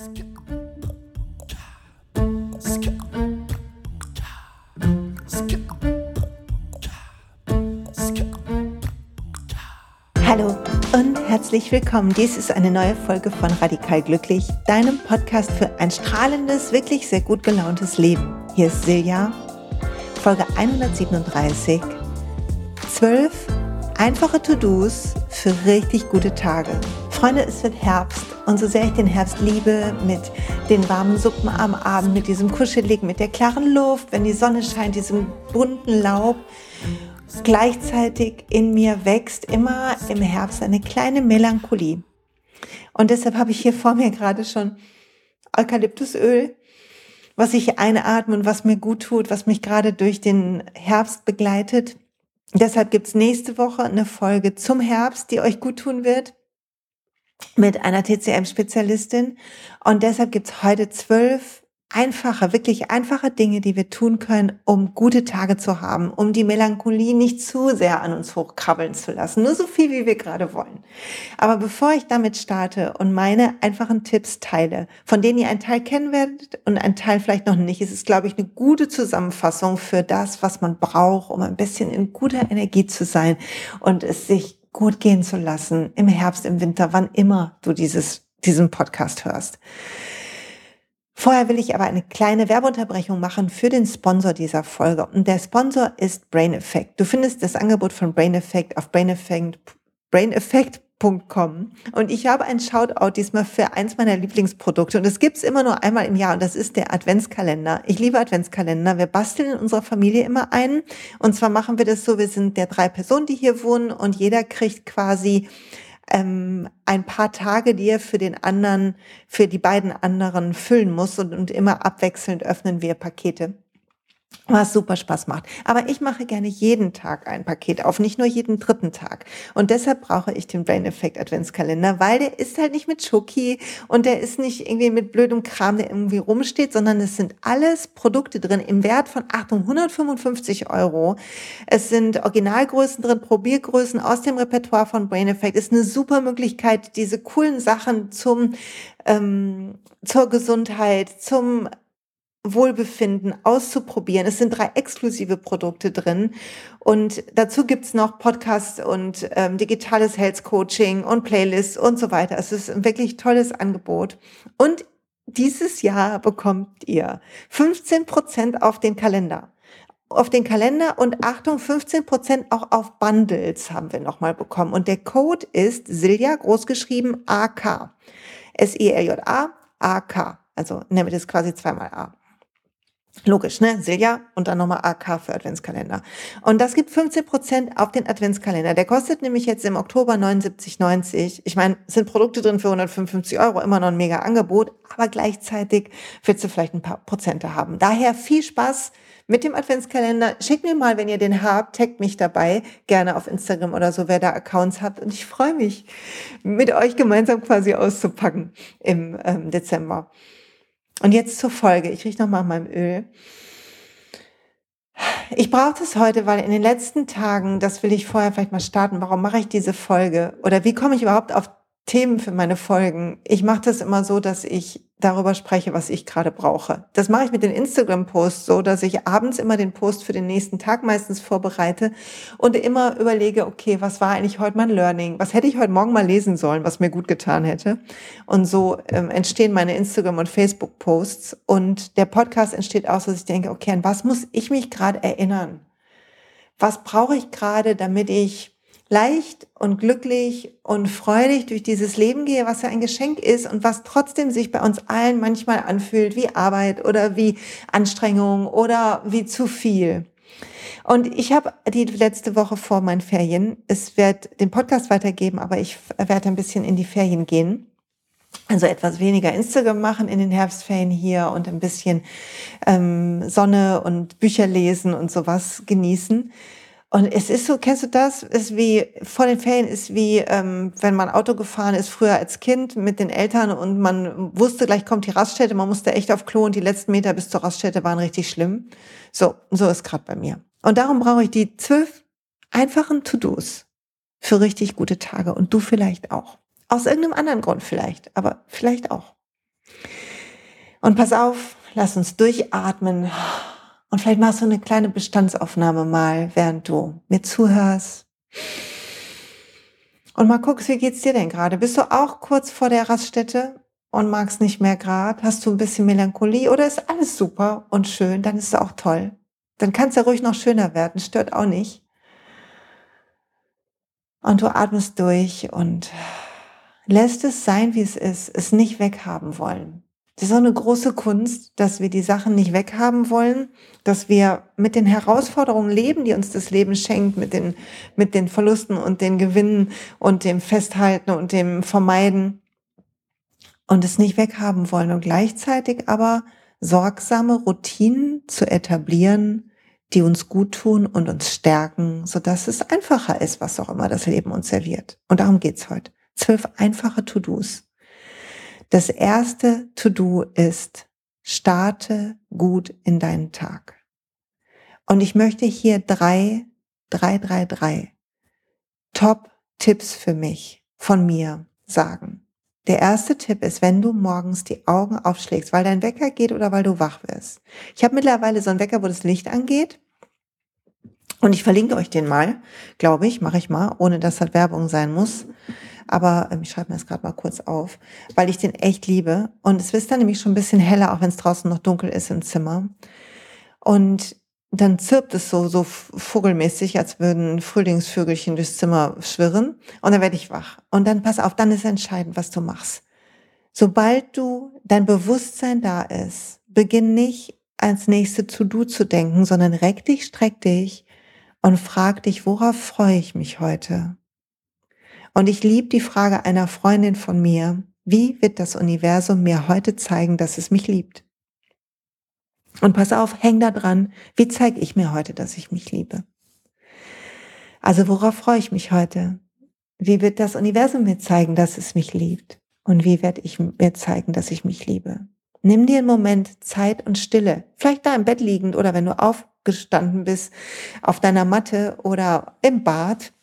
Hallo und herzlich willkommen. Dies ist eine neue Folge von Radikal Glücklich, deinem Podcast für ein strahlendes, wirklich sehr gut gelauntes Leben. Hier ist Silja, Folge 137. Zwölf einfache To-Dos für richtig gute Tage. Freunde, es wird Herbst und so sehr ich den Herbst liebe, mit den warmen Suppen am Abend, mit diesem Kuscheligen, mit der klaren Luft, wenn die Sonne scheint, diesem bunten Laub, gleichzeitig in mir wächst immer im Herbst eine kleine Melancholie. Und deshalb habe ich hier vor mir gerade schon Eukalyptusöl, was ich einatme und was mir gut tut, was mich gerade durch den Herbst begleitet. Deshalb gibt's nächste Woche eine Folge zum Herbst, die euch gut tun wird mit einer TCM-Spezialistin. Und deshalb gibt's heute zwölf einfache, wirklich einfache Dinge, die wir tun können, um gute Tage zu haben, um die Melancholie nicht zu sehr an uns hochkrabbeln zu lassen. Nur so viel, wie wir gerade wollen. Aber bevor ich damit starte und meine einfachen Tipps teile, von denen ihr einen Teil kennen werdet und einen Teil vielleicht noch nicht, ist es, glaube ich, eine gute Zusammenfassung für das, was man braucht, um ein bisschen in guter Energie zu sein und es sich gut gehen zu lassen im Herbst, im Winter, wann immer du dieses, diesen Podcast hörst. Vorher will ich aber eine kleine Werbeunterbrechung machen für den Sponsor dieser Folge. Und der Sponsor ist Brain Effect. Du findest das Angebot von Brain Effect auf braineffect.com. Und ich habe einen Shoutout diesmal für eins meiner Lieblingsprodukte. Und es gibt's immer nur einmal im Jahr. Und das ist der Adventskalender. Ich liebe Adventskalender. Wir basteln in unserer Familie immer einen. Und zwar machen wir das so, wir sind der drei Personen, die hier wohnen. Und jeder kriegt quasi ähm, ein paar Tage, die er für den anderen, für die beiden anderen füllen muss und, und immer abwechselnd öffnen wir Pakete was super Spaß macht. Aber ich mache gerne jeden Tag ein Paket auf, nicht nur jeden dritten Tag. Und deshalb brauche ich den Brain Effect Adventskalender, weil der ist halt nicht mit Schoki und der ist nicht irgendwie mit blödem Kram, der irgendwie rumsteht, sondern es sind alles Produkte drin im Wert von Achtung 155 Euro. Es sind Originalgrößen drin, Probiergrößen aus dem Repertoire von Brain Effect. Ist eine super Möglichkeit, diese coolen Sachen zum ähm, zur Gesundheit, zum Wohlbefinden auszuprobieren. Es sind drei exklusive Produkte drin und dazu gibt's noch Podcasts und ähm, digitales Health Coaching und Playlists und so weiter. Es ist ein wirklich tolles Angebot und dieses Jahr bekommt ihr 15 Prozent auf den Kalender. Auf den Kalender und Achtung, 15 Prozent auch auf Bundles haben wir nochmal bekommen. Und der Code ist Silja, großgeschrieben AK. S-I-L-J-A, AK. Also nehmen wir das quasi zweimal A. Logisch, ne? Silja und dann nochmal AK für Adventskalender. Und das gibt 15 Prozent auf den Adventskalender. Der kostet nämlich jetzt im Oktober 79,90. Ich meine, sind Produkte drin für 155 Euro, immer noch ein mega Angebot, aber gleichzeitig willst du vielleicht ein paar Prozente haben. Daher viel Spaß mit dem Adventskalender. Schickt mir mal, wenn ihr den habt, taggt mich dabei, gerne auf Instagram oder so, wer da Accounts habt. Und ich freue mich, mit euch gemeinsam quasi auszupacken im ähm, Dezember. Und jetzt zur Folge. Ich rieche nochmal an meinem Öl. Ich brauche das heute, weil in den letzten Tagen, das will ich vorher vielleicht mal starten, warum mache ich diese Folge? Oder wie komme ich überhaupt auf Themen für meine Folgen. Ich mache das immer so, dass ich darüber spreche, was ich gerade brauche. Das mache ich mit den Instagram-Posts so, dass ich abends immer den Post für den nächsten Tag meistens vorbereite und immer überlege, okay, was war eigentlich heute mein Learning? Was hätte ich heute Morgen mal lesen sollen, was mir gut getan hätte? Und so ähm, entstehen meine Instagram- und Facebook-Posts. Und der Podcast entsteht aus, dass ich denke, okay, an was muss ich mich gerade erinnern? Was brauche ich gerade, damit ich leicht und glücklich und freudig durch dieses Leben gehe, was ja ein Geschenk ist und was trotzdem sich bei uns allen manchmal anfühlt wie Arbeit oder wie Anstrengung oder wie zu viel. Und ich habe die letzte Woche vor meinen Ferien, es wird den Podcast weitergeben, aber ich werde ein bisschen in die Ferien gehen. Also etwas weniger Instagram machen in den Herbstferien hier und ein bisschen ähm, Sonne und Bücher lesen und sowas genießen. Und es ist so, kennst du das? Ist wie, vor den Ferien ist wie, ähm, wenn man Auto gefahren ist, früher als Kind mit den Eltern und man wusste, gleich kommt die Raststätte, man musste echt auf Klo und die letzten Meter bis zur Raststätte waren richtig schlimm. So, so ist gerade bei mir. Und darum brauche ich die zwölf einfachen To-Dos für richtig gute Tage und du vielleicht auch. Aus irgendeinem anderen Grund vielleicht, aber vielleicht auch. Und pass auf, lass uns durchatmen. Und vielleicht machst du eine kleine Bestandsaufnahme mal, während du mir zuhörst. Und mal guckst, wie geht's dir denn gerade? Bist du auch kurz vor der Raststätte und magst nicht mehr grad? Hast du ein bisschen Melancholie oder ist alles super und schön? Dann ist es auch toll. Dann kann es ja ruhig noch schöner werden, stört auch nicht. Und du atmest durch und lässt es sein, wie es ist, es nicht weghaben wollen. Das ist so eine große Kunst, dass wir die Sachen nicht weghaben wollen, dass wir mit den Herausforderungen leben, die uns das Leben schenkt, mit den, mit den Verlusten und den Gewinnen und dem Festhalten und dem Vermeiden und es nicht weghaben wollen und gleichzeitig aber sorgsame Routinen zu etablieren, die uns gut tun und uns stärken, so dass es einfacher ist, was auch immer das Leben uns serviert. Und darum geht's heute. Zwölf einfache To-Dos das erste To-Do ist, starte gut in deinen Tag. Und ich möchte hier drei, drei, drei, drei Top-Tipps für mich, von mir sagen. Der erste Tipp ist, wenn du morgens die Augen aufschlägst, weil dein Wecker geht oder weil du wach wirst. Ich habe mittlerweile so einen Wecker, wo das Licht angeht. Und ich verlinke euch den mal, glaube ich, mache ich mal, ohne dass das Werbung sein muss. Aber ähm, ich schreibe mir das gerade mal kurz auf, weil ich den echt liebe. Und es ist dann nämlich schon ein bisschen heller, auch wenn es draußen noch dunkel ist im Zimmer. Und dann zirpt es so, so vogelmäßig, als würden Frühlingsvögelchen durchs Zimmer schwirren. Und dann werde ich wach. Und dann pass auf, dann ist entscheidend, was du machst. Sobald du dein Bewusstsein da ist, beginn nicht als nächste To-Do zu denken, sondern reck dich, streck dich und frag dich, worauf freue ich mich heute? Und ich liebe die Frage einer Freundin von mir, wie wird das Universum mir heute zeigen, dass es mich liebt? Und pass auf, häng da dran, wie zeige ich mir heute, dass ich mich liebe? Also worauf freue ich mich heute? Wie wird das Universum mir zeigen, dass es mich liebt? Und wie werde ich mir zeigen, dass ich mich liebe? Nimm dir einen Moment Zeit und Stille, vielleicht da im Bett liegend oder wenn du aufgestanden bist, auf deiner Matte oder im Bad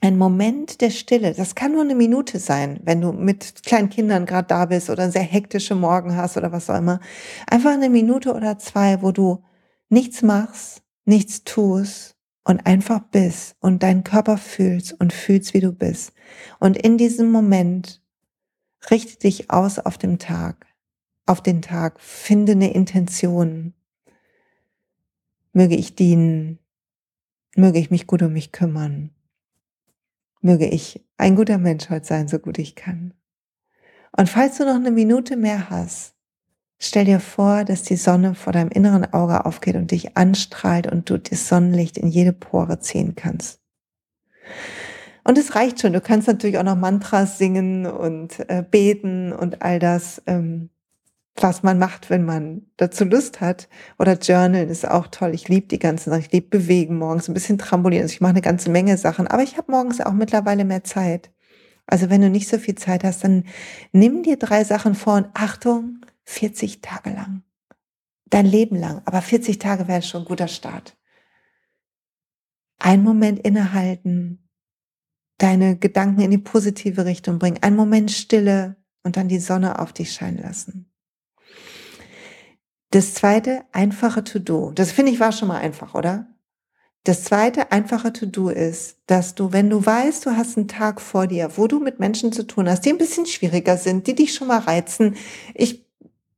ein Moment der Stille, das kann nur eine Minute sein, wenn du mit kleinen Kindern gerade da bist oder sehr hektische Morgen hast oder was auch immer. Einfach eine Minute oder zwei, wo du nichts machst, nichts tust und einfach bist und deinen Körper fühlst und fühlst, wie du bist. Und in diesem Moment richte dich aus auf den Tag, auf den Tag, finde eine Intention. Möge ich dienen, möge ich mich gut um mich kümmern Möge ich ein guter Mensch heute sein, so gut ich kann. Und falls du noch eine Minute mehr hast, stell dir vor, dass die Sonne vor deinem inneren Auge aufgeht und dich anstrahlt und du das Sonnenlicht in jede Pore ziehen kannst. Und es reicht schon. Du kannst natürlich auch noch Mantras singen und äh, beten und all das. Ähm, was man macht, wenn man dazu Lust hat. Oder Journalen ist auch toll. Ich liebe die ganzen Sachen. Ich liebe Bewegen morgens, ein bisschen Trampolin. Also ich mache eine ganze Menge Sachen. Aber ich habe morgens auch mittlerweile mehr Zeit. Also wenn du nicht so viel Zeit hast, dann nimm dir drei Sachen vor und Achtung, 40 Tage lang. Dein Leben lang. Aber 40 Tage wäre schon ein guter Start. Ein Moment innehalten, deine Gedanken in die positive Richtung bringen, einen Moment Stille und dann die Sonne auf dich scheinen lassen. Das zweite einfache To-Do, das finde ich war schon mal einfach, oder? Das zweite einfache To-Do ist, dass du, wenn du weißt, du hast einen Tag vor dir, wo du mit Menschen zu tun hast, die ein bisschen schwieriger sind, die dich schon mal reizen. Ich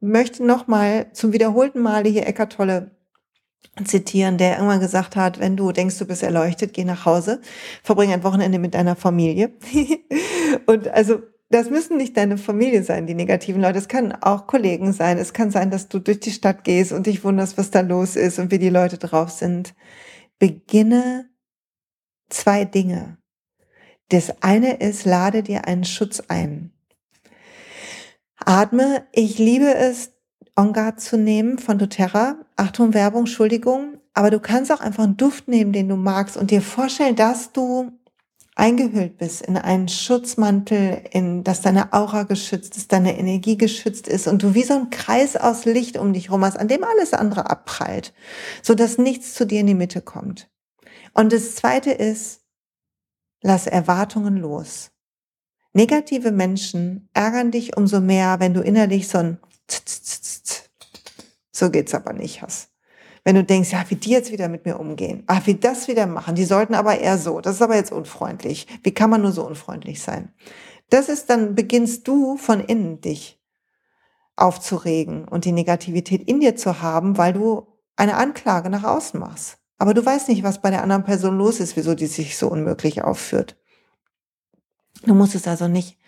möchte noch mal zum wiederholten Male hier Eckart Tolle zitieren, der irgendwann gesagt hat, wenn du denkst, du bist erleuchtet, geh nach Hause, verbring ein Wochenende mit deiner Familie. und also das müssen nicht deine Familie sein, die negativen Leute. Es kann auch Kollegen sein. Es kann sein, dass du durch die Stadt gehst und dich wunderst, was da los ist und wie die Leute drauf sind. Beginne zwei Dinge. Das eine ist, lade dir einen Schutz ein. Atme. Ich liebe es, On Guard zu nehmen von doTERRA. Achtung, Werbung, Entschuldigung. Aber du kannst auch einfach einen Duft nehmen, den du magst und dir vorstellen, dass du eingehüllt bist in einen Schutzmantel, in dass deine Aura geschützt ist, deine Energie geschützt ist und du wie so ein Kreis aus Licht um dich rum hast, an dem alles andere abprallt, so dass nichts zu dir in die Mitte kommt. Und das zweite ist, lass Erwartungen los. Negative Menschen ärgern dich umso mehr, wenn du innerlich so ein So geht's aber nicht, Hass. Wenn du denkst, ja, wie die jetzt wieder mit mir umgehen, ach, wie das wieder machen, die sollten aber eher so, das ist aber jetzt unfreundlich. Wie kann man nur so unfreundlich sein? Das ist dann, beginnst du von innen dich aufzuregen und die Negativität in dir zu haben, weil du eine Anklage nach außen machst. Aber du weißt nicht, was bei der anderen Person los ist, wieso die sich so unmöglich aufführt. Du musst es also nicht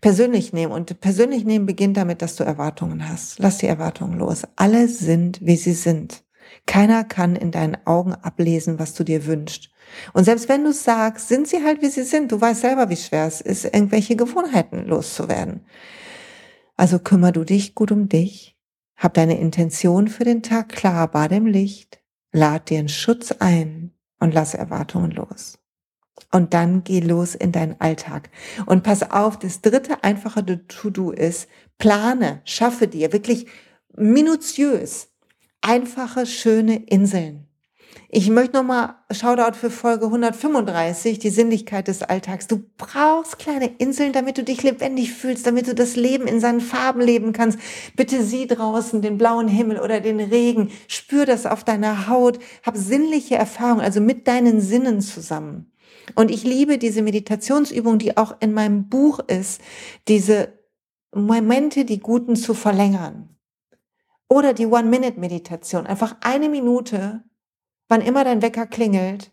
persönlich nehmen. Und persönlich nehmen beginnt damit, dass du Erwartungen hast. Lass die Erwartungen los. Alle sind, wie sie sind. Keiner kann in deinen Augen ablesen, was du dir wünschst. Und selbst wenn du sagst, sind sie halt, wie sie sind. Du weißt selber, wie schwer es ist, irgendwelche Gewohnheiten loszuwerden. Also kümmer du dich gut um dich. Hab deine Intention für den Tag klar, bade im Licht. Lad dir einen Schutz ein und lass Erwartungen los. Und dann geh los in deinen Alltag. Und pass auf, das dritte einfache To-Do ist, plane, schaffe dir wirklich minutiös einfache, schöne Inseln. Ich möchte nochmal Shoutout für Folge 135, die Sinnlichkeit des Alltags. Du brauchst kleine Inseln, damit du dich lebendig fühlst, damit du das Leben in seinen Farben leben kannst. Bitte sieh draußen den blauen Himmel oder den Regen. Spür das auf deiner Haut. Hab sinnliche Erfahrungen, also mit deinen Sinnen zusammen. Und ich liebe diese Meditationsübung, die auch in meinem Buch ist, diese Momente, die guten zu verlängern. Oder die One-Minute-Meditation, einfach eine Minute, wann immer dein Wecker klingelt,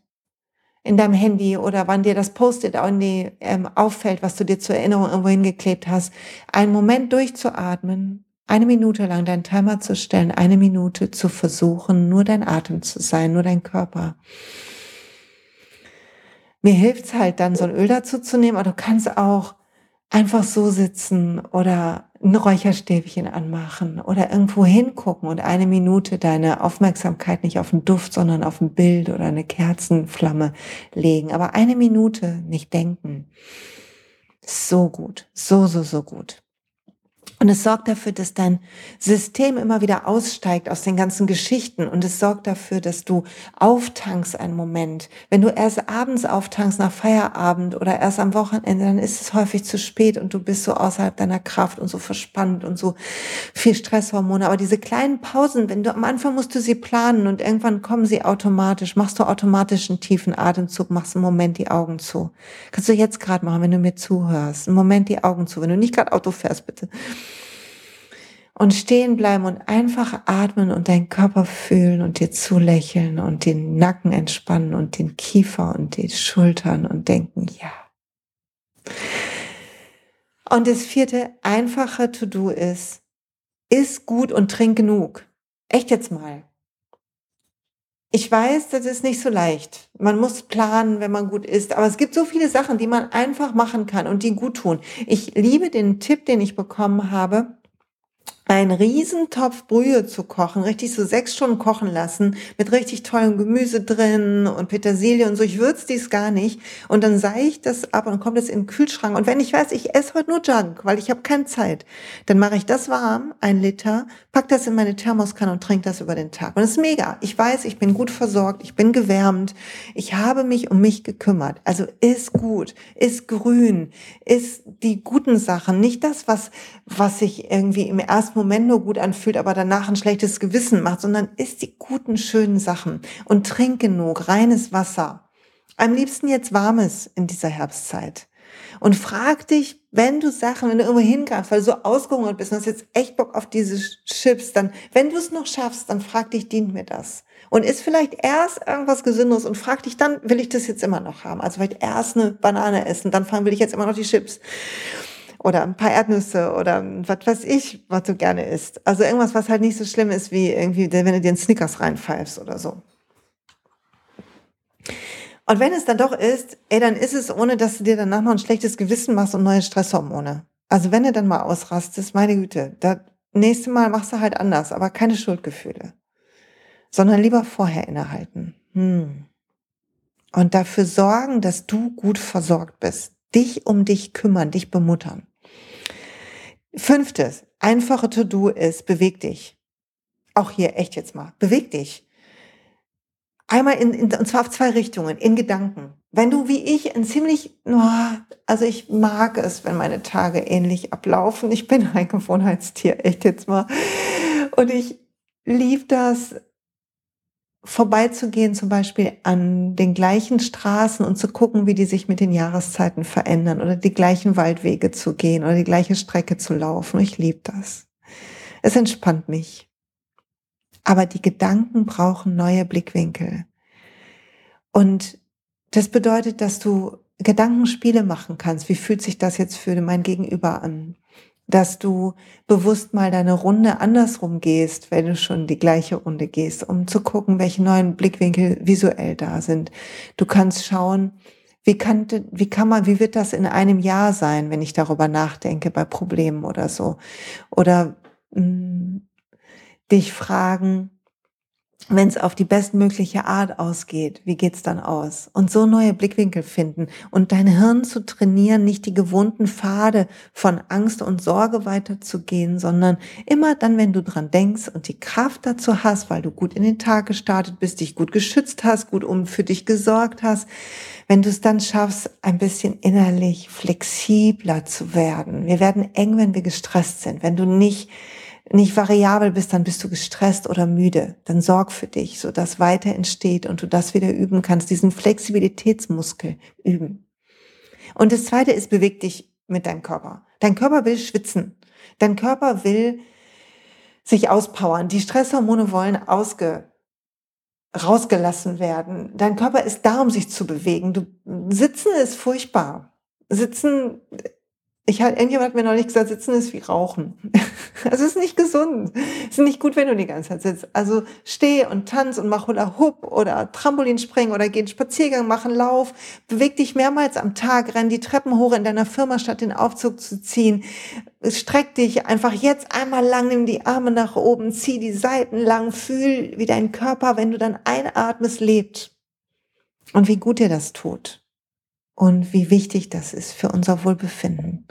in deinem Handy oder wann dir das Post-it ähm, auffällt, was du dir zur Erinnerung irgendwo hingeklebt hast, einen Moment durchzuatmen, eine Minute lang deinen Timer zu stellen, eine Minute zu versuchen, nur dein Atem zu sein, nur dein Körper. Mir hilft's halt dann, so ein Öl dazu zu nehmen, aber du kannst auch einfach so sitzen oder ein Räucherstäbchen anmachen oder irgendwo hingucken und eine Minute deine Aufmerksamkeit nicht auf den Duft, sondern auf ein Bild oder eine Kerzenflamme legen. Aber eine Minute nicht denken. So gut. So, so, so gut. Und es sorgt dafür, dass dein System immer wieder aussteigt aus den ganzen Geschichten. Und es sorgt dafür, dass du auftankst einen Moment. Wenn du erst abends auftankst nach Feierabend oder erst am Wochenende, dann ist es häufig zu spät und du bist so außerhalb deiner Kraft und so verspannt und so viel Stresshormone. Aber diese kleinen Pausen, wenn du am Anfang musst du sie planen und irgendwann kommen sie automatisch, machst du automatisch einen tiefen Atemzug, machst einen Moment die Augen zu. Kannst du jetzt gerade machen, wenn du mir zuhörst. Einen Moment die Augen zu, wenn du nicht gerade Auto fährst, bitte und stehen bleiben und einfach atmen und deinen Körper fühlen und dir zulächeln und den Nacken entspannen und den Kiefer und die Schultern und denken, ja. Und das vierte einfache To-Do ist, iss gut und trink genug. Echt jetzt mal. Ich weiß, das ist nicht so leicht. Man muss planen, wenn man gut isst. Aber es gibt so viele Sachen, die man einfach machen kann und die gut tun. Ich liebe den Tipp, den ich bekommen habe einen Riesentopf Brühe zu kochen, richtig so sechs Stunden kochen lassen, mit richtig tollem Gemüse drin und Petersilie und so. Ich würze dies gar nicht. Und dann sei ich das ab und kommt es in den Kühlschrank. Und wenn ich weiß, ich esse heute nur Junk, weil ich habe keine Zeit, dann mache ich das warm, ein Liter, pack das in meine Thermoskanne und trinke das über den Tag. Und das ist mega. Ich weiß, ich bin gut versorgt, ich bin gewärmt, ich habe mich um mich gekümmert. Also ist gut, ist grün, ist die guten Sachen, nicht das, was, was sich irgendwie im ersten Moment nur gut anfühlt, aber danach ein schlechtes Gewissen macht, sondern isst die guten, schönen Sachen und trink genug, reines Wasser. Am liebsten jetzt warmes in dieser Herbstzeit. Und frag dich, wenn du Sachen, wenn du irgendwo hingreifst, weil du so ausgehungert bist und hast jetzt echt Bock auf diese Chips, dann, wenn du es noch schaffst, dann frag dich, dient mir das? Und isst vielleicht erst irgendwas Gesünderes und frag dich dann, will ich das jetzt immer noch haben? Also vielleicht erst eine Banane essen, dann will ich jetzt immer noch die Chips oder ein paar Erdnüsse oder was weiß ich, was du gerne isst. Also irgendwas, was halt nicht so schlimm ist wie irgendwie, wenn du dir einen Snickers reinpfeifst oder so. Und wenn es dann doch ist, ey, dann ist es, ohne dass du dir danach noch ein schlechtes Gewissen machst und neue Stresshormone. Also wenn du dann mal ausrastest, meine Güte, das nächste Mal machst du halt anders, aber keine Schuldgefühle. Sondern lieber vorher innehalten. Hm. Und dafür sorgen, dass du gut versorgt bist. Dich um dich kümmern, dich bemuttern. Fünftes, einfache To-Do ist, beweg dich. Auch hier, echt jetzt mal, beweg dich. Einmal in, in, und zwar auf zwei Richtungen, in Gedanken. Wenn du wie ich ein ziemlich, also ich mag es, wenn meine Tage ähnlich ablaufen. Ich bin ein Gewohnheitstier, echt jetzt mal. Und ich liebe das, vorbeizugehen, zum Beispiel an den gleichen Straßen und zu gucken, wie die sich mit den Jahreszeiten verändern oder die gleichen Waldwege zu gehen oder die gleiche Strecke zu laufen. Ich liebe das. Es entspannt mich. Aber die Gedanken brauchen neue Blickwinkel. Und das bedeutet, dass du Gedankenspiele machen kannst. Wie fühlt sich das jetzt für mein Gegenüber an? Dass du bewusst mal deine Runde andersrum gehst, wenn du schon die gleiche Runde gehst, um zu gucken, welche neuen Blickwinkel visuell da sind. Du kannst schauen, wie kann, wie kann man, wie wird das in einem Jahr sein, wenn ich darüber nachdenke bei Problemen oder so? Oder mh, hm, dich fragen, wenn es auf die bestmögliche Art ausgeht, wie geht's dann aus? Und so neue Blickwinkel finden und dein Hirn zu trainieren, nicht die gewohnten Pfade von Angst und Sorge weiterzugehen, sondern immer dann, wenn du dran denkst und die Kraft dazu hast, weil du gut in den Tag gestartet bist, dich gut geschützt hast, gut um für dich gesorgt hast, wenn du es dann schaffst, ein bisschen innerlich flexibler zu werden. Wir werden eng, wenn wir gestresst sind, wenn du nicht nicht variabel bist, dann bist du gestresst oder müde. Dann sorg für dich, so dass weiter entsteht und du das wieder üben kannst, diesen Flexibilitätsmuskel üben. Und das zweite ist, beweg dich mit deinem Körper. Dein Körper will schwitzen. Dein Körper will sich auspowern. Die Stresshormone wollen ausge, rausgelassen werden. Dein Körper ist da, um sich zu bewegen. Du, sitzen ist furchtbar. Sitzen ich halt, irgendjemand hat mir neulich gesagt, sitzen ist wie Rauchen. Es ist nicht gesund. Es ist nicht gut, wenn du die ganze Zeit sitzt. Also steh und tanz und mach Hula Hoop oder Trampolin springen oder geh einen Spaziergang, mach einen Lauf. Beweg dich mehrmals am Tag, renn die Treppen hoch in deiner Firma, statt den Aufzug zu ziehen. Streck dich einfach jetzt einmal lang, nimm die Arme nach oben, zieh die Seiten lang, fühl, wie dein Körper, wenn du dann einatmest, lebt. Und wie gut dir das tut. Und wie wichtig das ist für unser Wohlbefinden.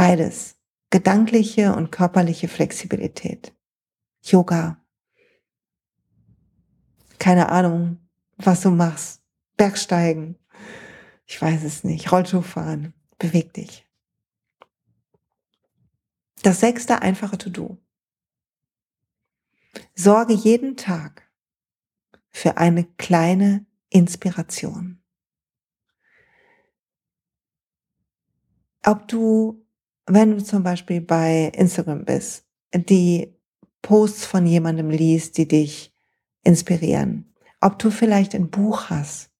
Beides. Gedankliche und körperliche Flexibilität. Yoga. Keine Ahnung, was du machst. Bergsteigen. Ich weiß es nicht. Rollschuh fahren. Beweg dich. Das sechste einfache To-Do. Sorge jeden Tag für eine kleine Inspiration. Ob du wenn du zum Beispiel bei Instagram bist, die Posts von jemandem liest, die dich inspirieren, ob du vielleicht ein Buch hast,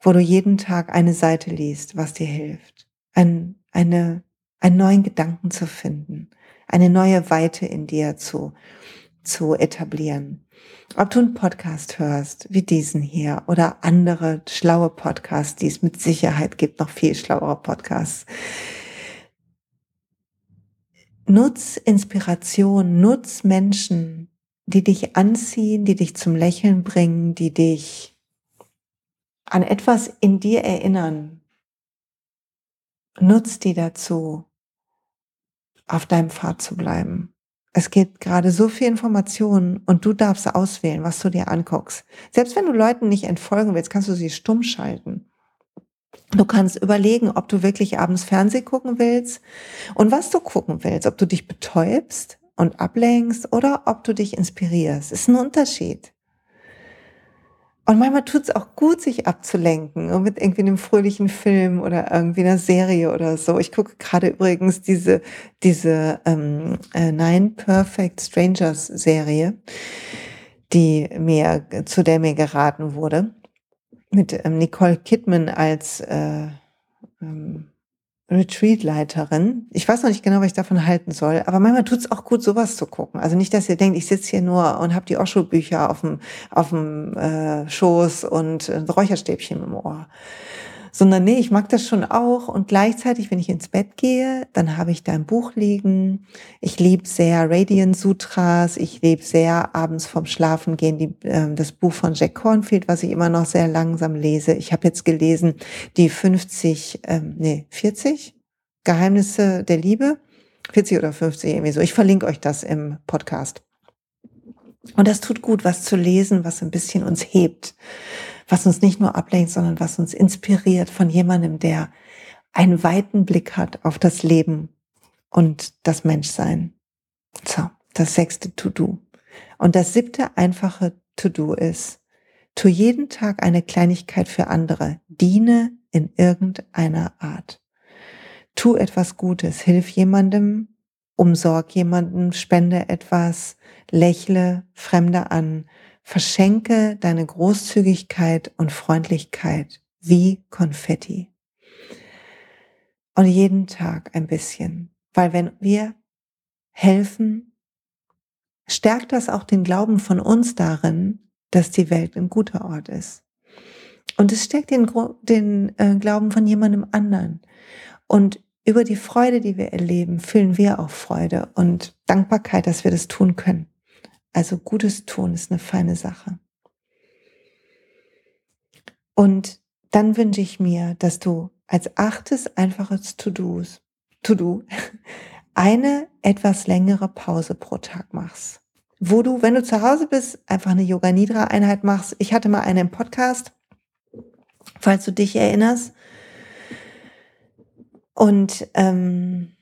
wo du jeden Tag eine Seite liest, was dir hilft, ein, eine, einen neuen Gedanken zu finden, eine neue Weite in dir zu, zu etablieren. Ob du einen Podcast hörst, wie diesen hier, oder andere schlaue Podcasts, die es mit Sicherheit gibt, noch viel schlauere Podcasts Nutz Inspiration, nutz Menschen, die dich anziehen, die dich zum Lächeln bringen, die dich an etwas in dir erinnern. Nutz die dazu, auf deinem Pfad zu bleiben. Es geht gerade so viel Information und du darfst auswählen, was du dir anguckst. Selbst wenn du Leuten nicht entfolgen willst, kannst du sie stumm schalten. Du kannst überlegen, ob du wirklich abends Fernseh gucken willst und was du gucken willst, ob du dich betäubst und ablenkst oder ob du dich inspirierst. Ist ein Unterschied. Und manchmal tut es auch gut, sich abzulenken mit irgendwie einem fröhlichen Film oder irgendwie einer Serie oder so. Ich gucke gerade übrigens diese, diese ähm, äh, Nine Perfect Strangers Serie, die mir, zu der mir geraten wurde mit ähm, Nicole Kidman als äh, ähm, Retreat-Leiterin. Ich weiß noch nicht genau, was ich davon halten soll, aber manchmal tut es auch gut, sowas zu gucken. Also nicht, dass ihr denkt, ich sitze hier nur und habe die Osho-Bücher auf dem, äh, Schoß und ein Räucherstäbchen im Ohr sondern nee, ich mag das schon auch und gleichzeitig, wenn ich ins Bett gehe, dann habe ich da ein Buch liegen. Ich liebe sehr Radiant Sutras, ich liebe sehr abends vorm Schlafengehen die, äh, das Buch von Jack Cornfield, was ich immer noch sehr langsam lese. Ich habe jetzt gelesen die 50, ähm, nee, 40 Geheimnisse der Liebe. 40 oder 50 irgendwie so. Ich verlinke euch das im Podcast. Und das tut gut, was zu lesen, was ein bisschen uns hebt was uns nicht nur ablenkt, sondern was uns inspiriert von jemandem, der einen weiten Blick hat auf das Leben und das Menschsein. So, das sechste To-Do. Und das siebte einfache To-Do ist, tu jeden Tag eine Kleinigkeit für andere, diene in irgendeiner Art. Tu etwas Gutes, hilf jemandem, umsorg jemanden, spende etwas, lächle Fremde an, verschenke deine Großzügigkeit und Freundlichkeit wie Konfetti. Und jeden Tag ein bisschen, weil wenn wir helfen, stärkt das auch den Glauben von uns darin, dass die Welt ein guter Ort ist. Und es stärkt den, den äh, Glauben von jemandem anderen. Und über die Freude, die wir erleben, fühlen wir auch Freude und Dankbarkeit, dass wir das tun können. Also Gutes tun ist eine feine Sache. Und dann wünsche ich mir, dass du als achtes einfaches To-Dos, To-Do, eine etwas längere Pause pro Tag machst. Wo du, wenn du zu Hause bist, einfach eine Yoga Nidra Einheit machst. Ich hatte mal eine im Podcast, falls du dich erinnerst. Und ähm,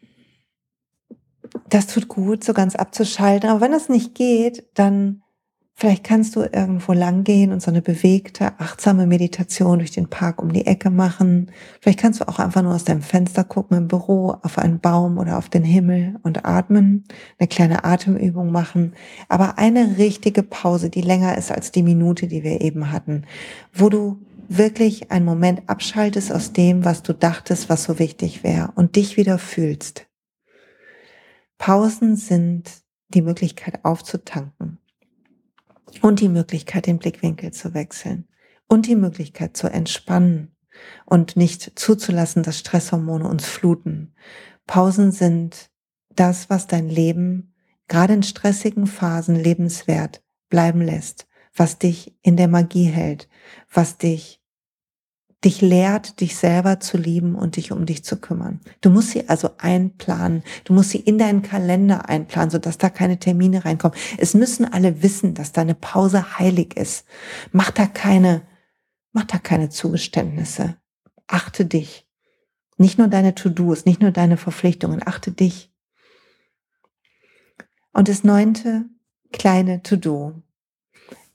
das tut gut, so ganz abzuschalten. Aber wenn das nicht geht, dann vielleicht kannst du irgendwo lang gehen und so eine bewegte, achtsame Meditation durch den Park um die Ecke machen. Vielleicht kannst du auch einfach nur aus deinem Fenster gucken im Büro auf einen Baum oder auf den Himmel und atmen, eine kleine Atemübung machen. Aber eine richtige Pause, die länger ist als die Minute, die wir eben hatten, wo du wirklich einen Moment abschaltest aus dem, was du dachtest, was so wichtig wäre und dich wieder fühlst. Pausen sind die Möglichkeit aufzutanken und die Möglichkeit, den Blickwinkel zu wechseln und die Möglichkeit zu entspannen und nicht zuzulassen, dass Stresshormone uns fluten. Pausen sind das, was dein Leben gerade in stressigen Phasen lebenswert bleiben lässt, was dich in der Magie hält, was dich dich lehrt, dich selber zu lieben und dich um dich zu kümmern. Du musst sie also einplanen. Du musst sie in deinen Kalender einplanen, sodass da keine Termine reinkommen. Es müssen alle wissen, dass deine Pause heilig ist. Mach da keine, mach da keine Zugeständnisse. Achte dich. Nicht nur deine To-Dos, nicht nur deine Verpflichtungen, achte dich. Und das neunte kleine To-Do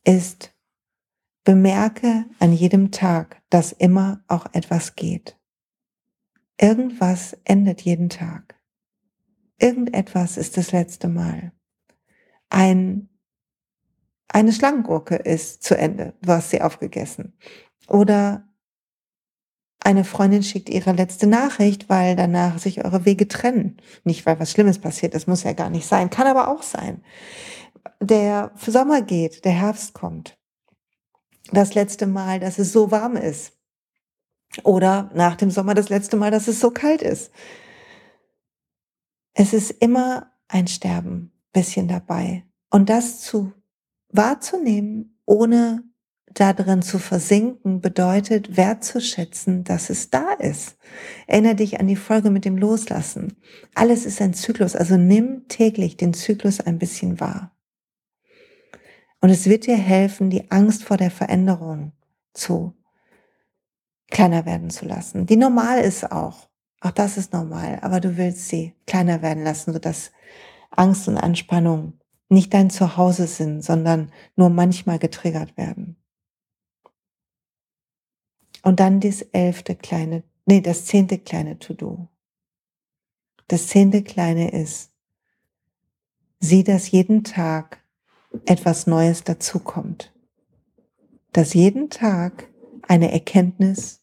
ist Bemerke an jedem Tag, dass immer auch etwas geht. Irgendwas endet jeden Tag. Irgendetwas ist das letzte Mal. Ein, eine Schlangengurke ist zu Ende. Du hast sie aufgegessen. Oder eine Freundin schickt ihre letzte Nachricht, weil danach sich eure Wege trennen. Nicht, weil was Schlimmes passiert, das muss ja gar nicht sein, kann aber auch sein. Der Sommer geht, der Herbst kommt das letzte Mal, dass es so warm ist. Oder nach dem Sommer das letzte Mal, dass es so kalt ist. Es ist immer ein Sterben bisschen dabei. Und das zu wahrzunehmen, ohne da drin zu versinken, bedeutet wertzuschätzen, dass es da ist. Erinnere dich an die Folge mit dem Loslassen. Alles ist ein Zyklus, also nimm täglich den Zyklus ein bisschen wahr. Und es wird dir helfen, die Angst vor der Veränderung zu kleiner werden zu lassen. Die normal ist auch. Auch das ist normal. Aber du willst sie kleiner werden lassen, sodass Angst und Anspannung nicht dein Zuhause sind, sondern nur manchmal getriggert werden. Und dann das elfte kleine, nee, das zehnte kleine To-Do. Das zehnte kleine ist, sieh das jeden Tag etwas Neues dazukommt. Dass jeden Tag eine Erkenntnis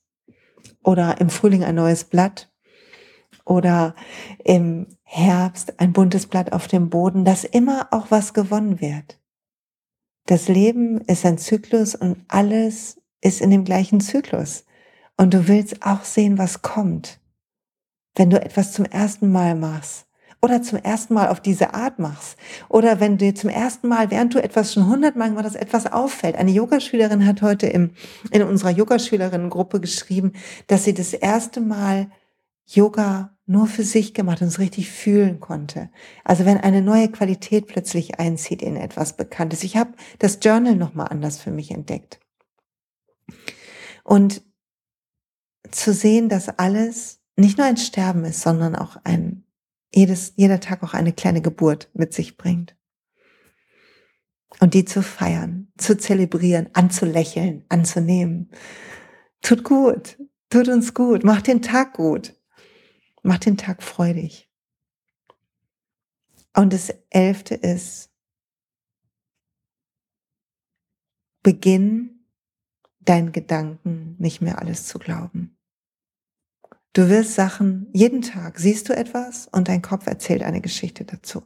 oder im Frühling ein neues Blatt oder im Herbst ein buntes Blatt auf dem Boden, dass immer auch was gewonnen wird. Das Leben ist ein Zyklus und alles ist in dem gleichen Zyklus. Und du willst auch sehen, was kommt. Wenn du etwas zum ersten Mal machst, oder zum ersten Mal auf diese Art machst oder wenn du zum ersten Mal, während du etwas schon hundertmal gemacht hast, etwas auffällt. Eine Yogaschülerin hat heute im, in unserer Yogaschülerinnengruppe geschrieben, dass sie das erste Mal Yoga nur für sich gemacht und es richtig fühlen konnte. Also wenn eine neue Qualität plötzlich einzieht in etwas Bekanntes. Ich habe das Journal nochmal anders für mich entdeckt. Und zu sehen, dass alles nicht nur ein Sterben ist, sondern auch ein jedes, jeder Tag auch eine kleine Geburt mit sich bringt. Und die zu feiern, zu zelebrieren, anzulächeln, anzunehmen. Tut gut, tut uns gut, macht den Tag gut, macht den Tag freudig. Und das elfte ist, beginn deinen Gedanken nicht mehr alles zu glauben. Du wirst Sachen, jeden Tag siehst du etwas und dein Kopf erzählt eine Geschichte dazu.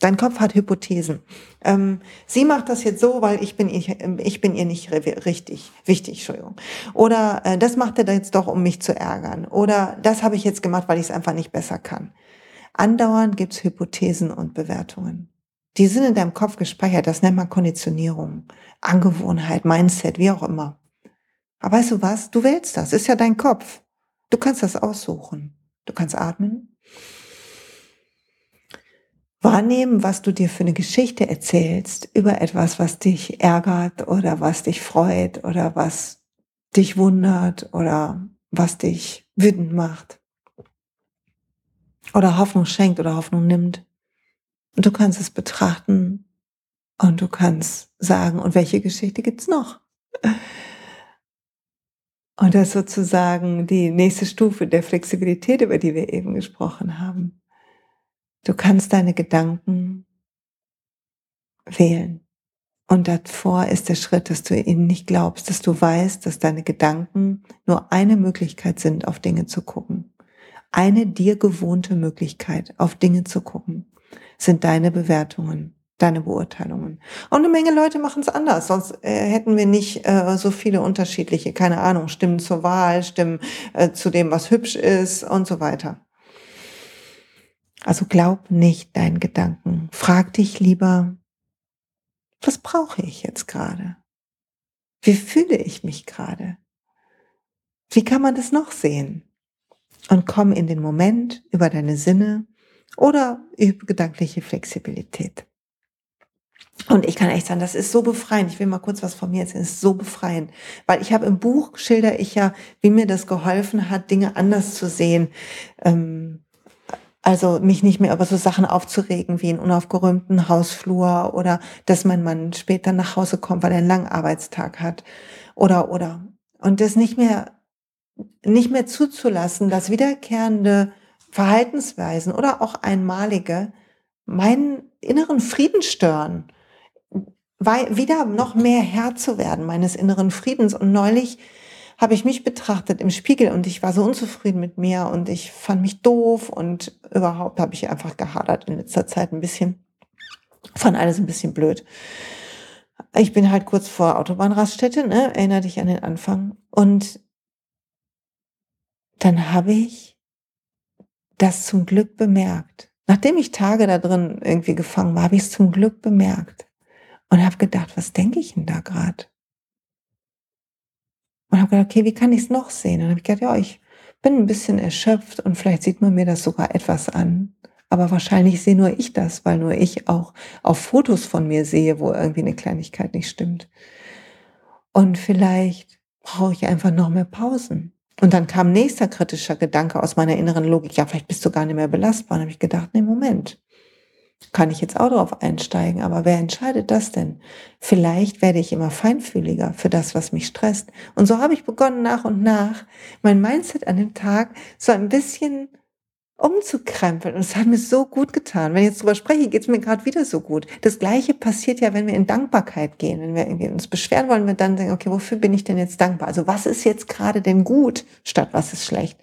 Dein Kopf hat Hypothesen. Ähm, sie macht das jetzt so, weil ich bin, ich, ich bin ihr nicht richtig, wichtig, Entschuldigung. Oder äh, das macht er jetzt doch, um mich zu ärgern. Oder das habe ich jetzt gemacht, weil ich es einfach nicht besser kann. Andauernd gibt's Hypothesen und Bewertungen. Die sind in deinem Kopf gespeichert. Das nennt man Konditionierung, Angewohnheit, Mindset, wie auch immer. Aber weißt du was? Du wählst das. Ist ja dein Kopf. Du kannst das aussuchen. Du kannst atmen. Wahrnehmen, was du dir für eine Geschichte erzählst über etwas, was dich ärgert oder was dich freut oder was dich wundert oder was dich wütend macht oder Hoffnung schenkt oder Hoffnung nimmt. Und du kannst es betrachten und du kannst sagen, und welche Geschichte gibt's noch? Und das ist sozusagen die nächste Stufe der Flexibilität, über die wir eben gesprochen haben. Du kannst deine Gedanken wählen. Und davor ist der Schritt, dass du ihnen nicht glaubst, dass du weißt, dass deine Gedanken nur eine Möglichkeit sind, auf Dinge zu gucken. Eine dir gewohnte Möglichkeit, auf Dinge zu gucken, sind deine Bewertungen deine Beurteilungen. Und eine Menge Leute machen es anders, sonst äh, hätten wir nicht äh, so viele unterschiedliche, keine Ahnung, Stimmen zur Wahl, Stimmen äh, zu dem, was hübsch ist und so weiter. Also glaub nicht deinen Gedanken. Frag dich lieber, was brauche ich jetzt gerade? Wie fühle ich mich gerade? Wie kann man das noch sehen? Und komm in den Moment über deine Sinne oder über gedankliche Flexibilität. Und ich kann echt sagen, das ist so befreiend. Ich will mal kurz was von mir erzählen. Es ist so befreiend. Weil ich habe im Buch schilder ich ja, wie mir das geholfen hat, Dinge anders zu sehen. Ähm, also mich nicht mehr über so Sachen aufzuregen wie einen unaufgeräumten Hausflur oder dass mein Mann später nach Hause kommt, weil er einen langen Arbeitstag hat. Oder, oder. Und das nicht mehr, nicht mehr zuzulassen, dass wiederkehrende Verhaltensweisen oder auch einmalige meinen inneren Frieden stören wieder noch mehr Herr zu werden meines inneren Friedens. Und neulich habe ich mich betrachtet im Spiegel und ich war so unzufrieden mit mir und ich fand mich doof und überhaupt habe ich einfach gehadert in letzter Zeit ein bisschen. Fand alles ein bisschen blöd. Ich bin halt kurz vor Autobahnraststätte, ne? erinnere dich an den Anfang. Und dann habe ich das zum Glück bemerkt. Nachdem ich Tage da drin irgendwie gefangen war, habe ich es zum Glück bemerkt und habe gedacht, was denke ich denn da gerade? Und habe gedacht, okay, wie kann ich es noch sehen? Und habe ich gedacht, ja, ich bin ein bisschen erschöpft und vielleicht sieht man mir das sogar etwas an. Aber wahrscheinlich sehe nur ich das, weil nur ich auch auf Fotos von mir sehe, wo irgendwie eine Kleinigkeit nicht stimmt. Und vielleicht brauche ich einfach noch mehr Pausen. Und dann kam nächster kritischer Gedanke aus meiner inneren Logik, ja, vielleicht bist du gar nicht mehr belastbar. Und habe ich gedacht, nee, Moment kann ich jetzt auch darauf einsteigen, aber wer entscheidet das denn? Vielleicht werde ich immer feinfühliger für das, was mich stresst. Und so habe ich begonnen, nach und nach mein Mindset an dem Tag so ein bisschen umzukrempeln. Und es hat mir so gut getan. Wenn ich jetzt drüber spreche, geht es mir gerade wieder so gut. Das Gleiche passiert ja, wenn wir in Dankbarkeit gehen. Wenn wir irgendwie uns beschweren wollen, wir dann denken, okay, wofür bin ich denn jetzt dankbar? Also was ist jetzt gerade denn gut, statt was ist schlecht?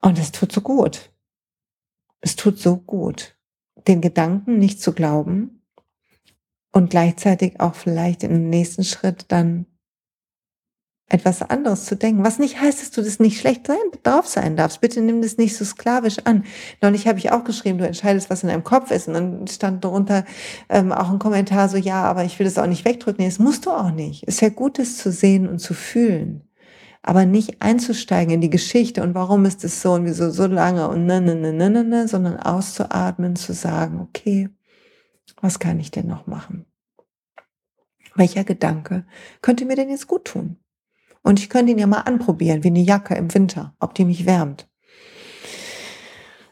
Und es tut so gut. Es tut so gut den Gedanken nicht zu glauben und gleichzeitig auch vielleicht im nächsten Schritt dann etwas anderes zu denken. Was nicht heißt, dass du das nicht schlecht sein, drauf sein darfst. Bitte nimm das nicht so sklavisch an. Neulich habe ich auch geschrieben, du entscheidest, was in deinem Kopf ist. Und dann stand darunter ähm, auch ein Kommentar so, ja, aber ich will das auch nicht wegdrücken. Das musst du auch nicht. Es ist ja gut, es zu sehen und zu fühlen aber nicht einzusteigen in die Geschichte und warum ist es so und wieso so lange und ne, ne, ne, ne, ne, ne, sondern auszuatmen, zu sagen, okay, was kann ich denn noch machen? Welcher Gedanke könnte mir denn jetzt gut tun? Und ich könnte ihn ja mal anprobieren, wie eine Jacke im Winter, ob die mich wärmt.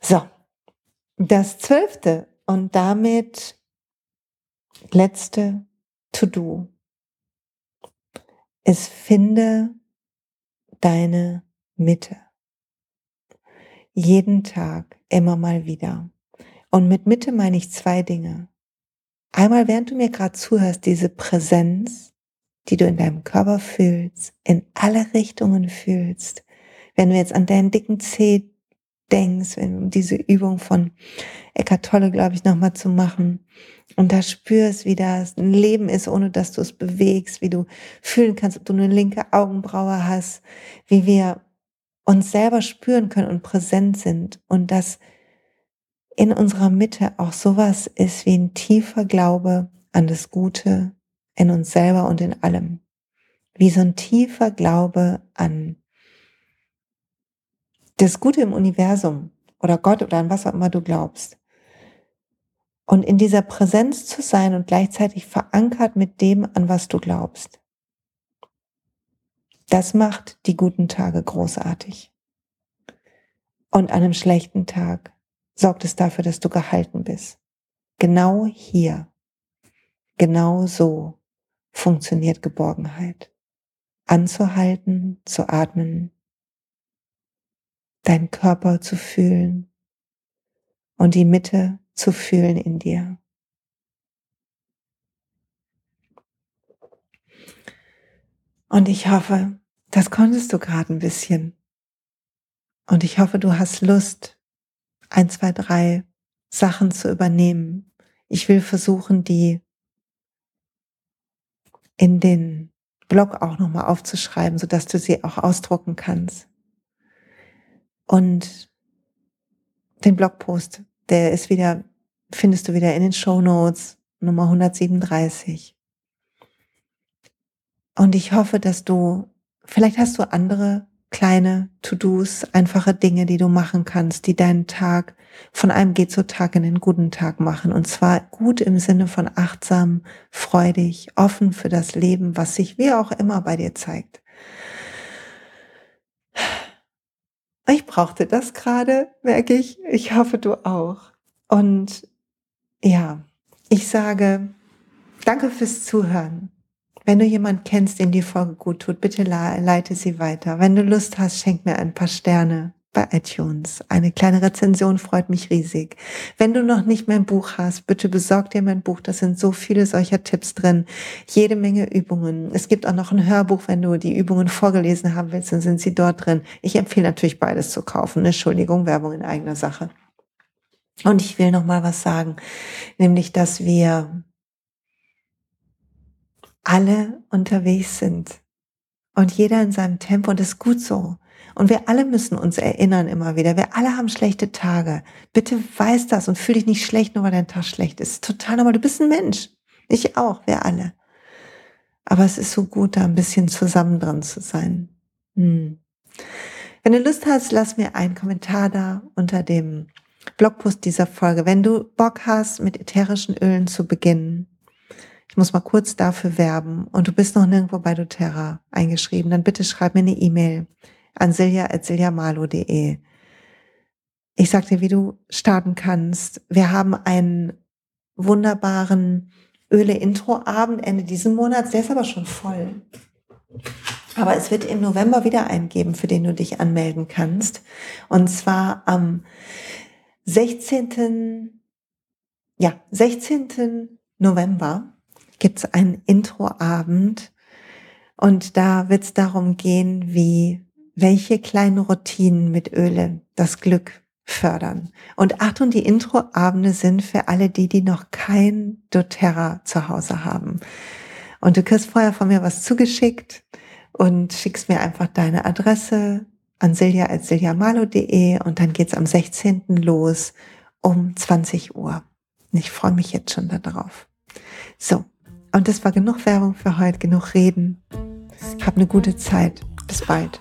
So, das zwölfte und damit letzte To-Do ist, finde deine Mitte. Jeden Tag, immer mal wieder. Und mit Mitte meine ich zwei Dinge. Einmal, während du mir gerade zuhörst, diese Präsenz, die du in deinem Körper fühlst, in alle Richtungen fühlst. Wenn du jetzt an deinen dicken Zeh denkst, wenn du diese Übung von Eckart Tolle, glaube ich, nochmal zu machen und da spürst, wie das ein Leben ist, ohne dass du es bewegst, wie du fühlen kannst, ob du eine linke Augenbraue hast, wie wir uns selber spüren können und präsent sind und dass in unserer Mitte auch sowas ist wie ein tiefer Glaube an das Gute in uns selber und in allem. Wie so ein tiefer Glaube an das Gute im Universum oder Gott oder an was auch immer du glaubst. Und in dieser Präsenz zu sein und gleichzeitig verankert mit dem, an was du glaubst. Das macht die guten Tage großartig. Und an einem schlechten Tag sorgt es dafür, dass du gehalten bist. Genau hier, genau so funktioniert Geborgenheit. Anzuhalten, zu atmen, deinen Körper zu fühlen und die Mitte zu fühlen in dir. Und ich hoffe, das konntest du gerade ein bisschen. Und ich hoffe, du hast Lust, ein, zwei, drei Sachen zu übernehmen. Ich will versuchen, die in den Blog auch nochmal aufzuschreiben, sodass du sie auch ausdrucken kannst. Und den Blogpost, der ist wieder, findest du wieder in den Show Notes, Nummer 137. Und ich hoffe, dass du, vielleicht hast du andere kleine To-Dos, einfache Dinge, die du machen kannst, die deinen Tag von einem geht zu Tag in den guten Tag machen. Und zwar gut im Sinne von achtsam, freudig, offen für das Leben, was sich wie auch immer bei dir zeigt. Ich brauchte das gerade, merke ich. Ich hoffe, du auch. Und ja, ich sage, danke fürs Zuhören. Wenn du jemand kennst, dem die Folge gut tut, bitte leite sie weiter. Wenn du Lust hast, schenk mir ein paar Sterne bei iTunes. Eine kleine Rezension freut mich riesig. Wenn du noch nicht mein Buch hast, bitte besorg dir mein Buch. Da sind so viele solcher Tipps drin. Jede Menge Übungen. Es gibt auch noch ein Hörbuch, wenn du die Übungen vorgelesen haben willst, dann sind sie dort drin. Ich empfehle natürlich beides zu kaufen. Entschuldigung, Werbung in eigener Sache. Und ich will noch mal was sagen, nämlich, dass wir alle unterwegs sind und jeder in seinem Tempo und das ist gut so. Und wir alle müssen uns erinnern immer wieder. Wir alle haben schlechte Tage. Bitte weiß das und fühl dich nicht schlecht, nur weil dein Tag schlecht ist. Total normal. Du bist ein Mensch. Ich auch. Wir alle. Aber es ist so gut, da ein bisschen zusammen dran zu sein. Hm. Wenn du Lust hast, lass mir einen Kommentar da unter dem Blogpost dieser Folge. Wenn du Bock hast, mit ätherischen Ölen zu beginnen, ich muss mal kurz dafür werben und du bist noch nirgendwo bei doTERRA eingeschrieben, dann bitte schreib mir eine E-Mail an silja.siljamalo.de. Ich sag dir, wie du starten kannst. Wir haben einen wunderbaren Öle-Intro-Abend Ende diesen Monats. Der ist aber schon voll. Aber es wird im November wieder einen geben, für den du dich anmelden kannst. Und zwar am 16. Ja, 16. November gibt es einen Introabend und da wird es darum gehen, wie welche kleinen Routinen mit Öle das Glück fördern. Und Achtung, die Introabende sind für alle die, die noch kein doTERRA zu Hause haben. Und du kriegst vorher von mir was zugeschickt und schickst mir einfach deine Adresse an silja.siljamalo.de und dann geht's am 16. los um 20 Uhr. Ich freue mich jetzt schon darauf. So, und das war genug Werbung für heute, genug Reden. Hab eine gute Zeit. Bis bald.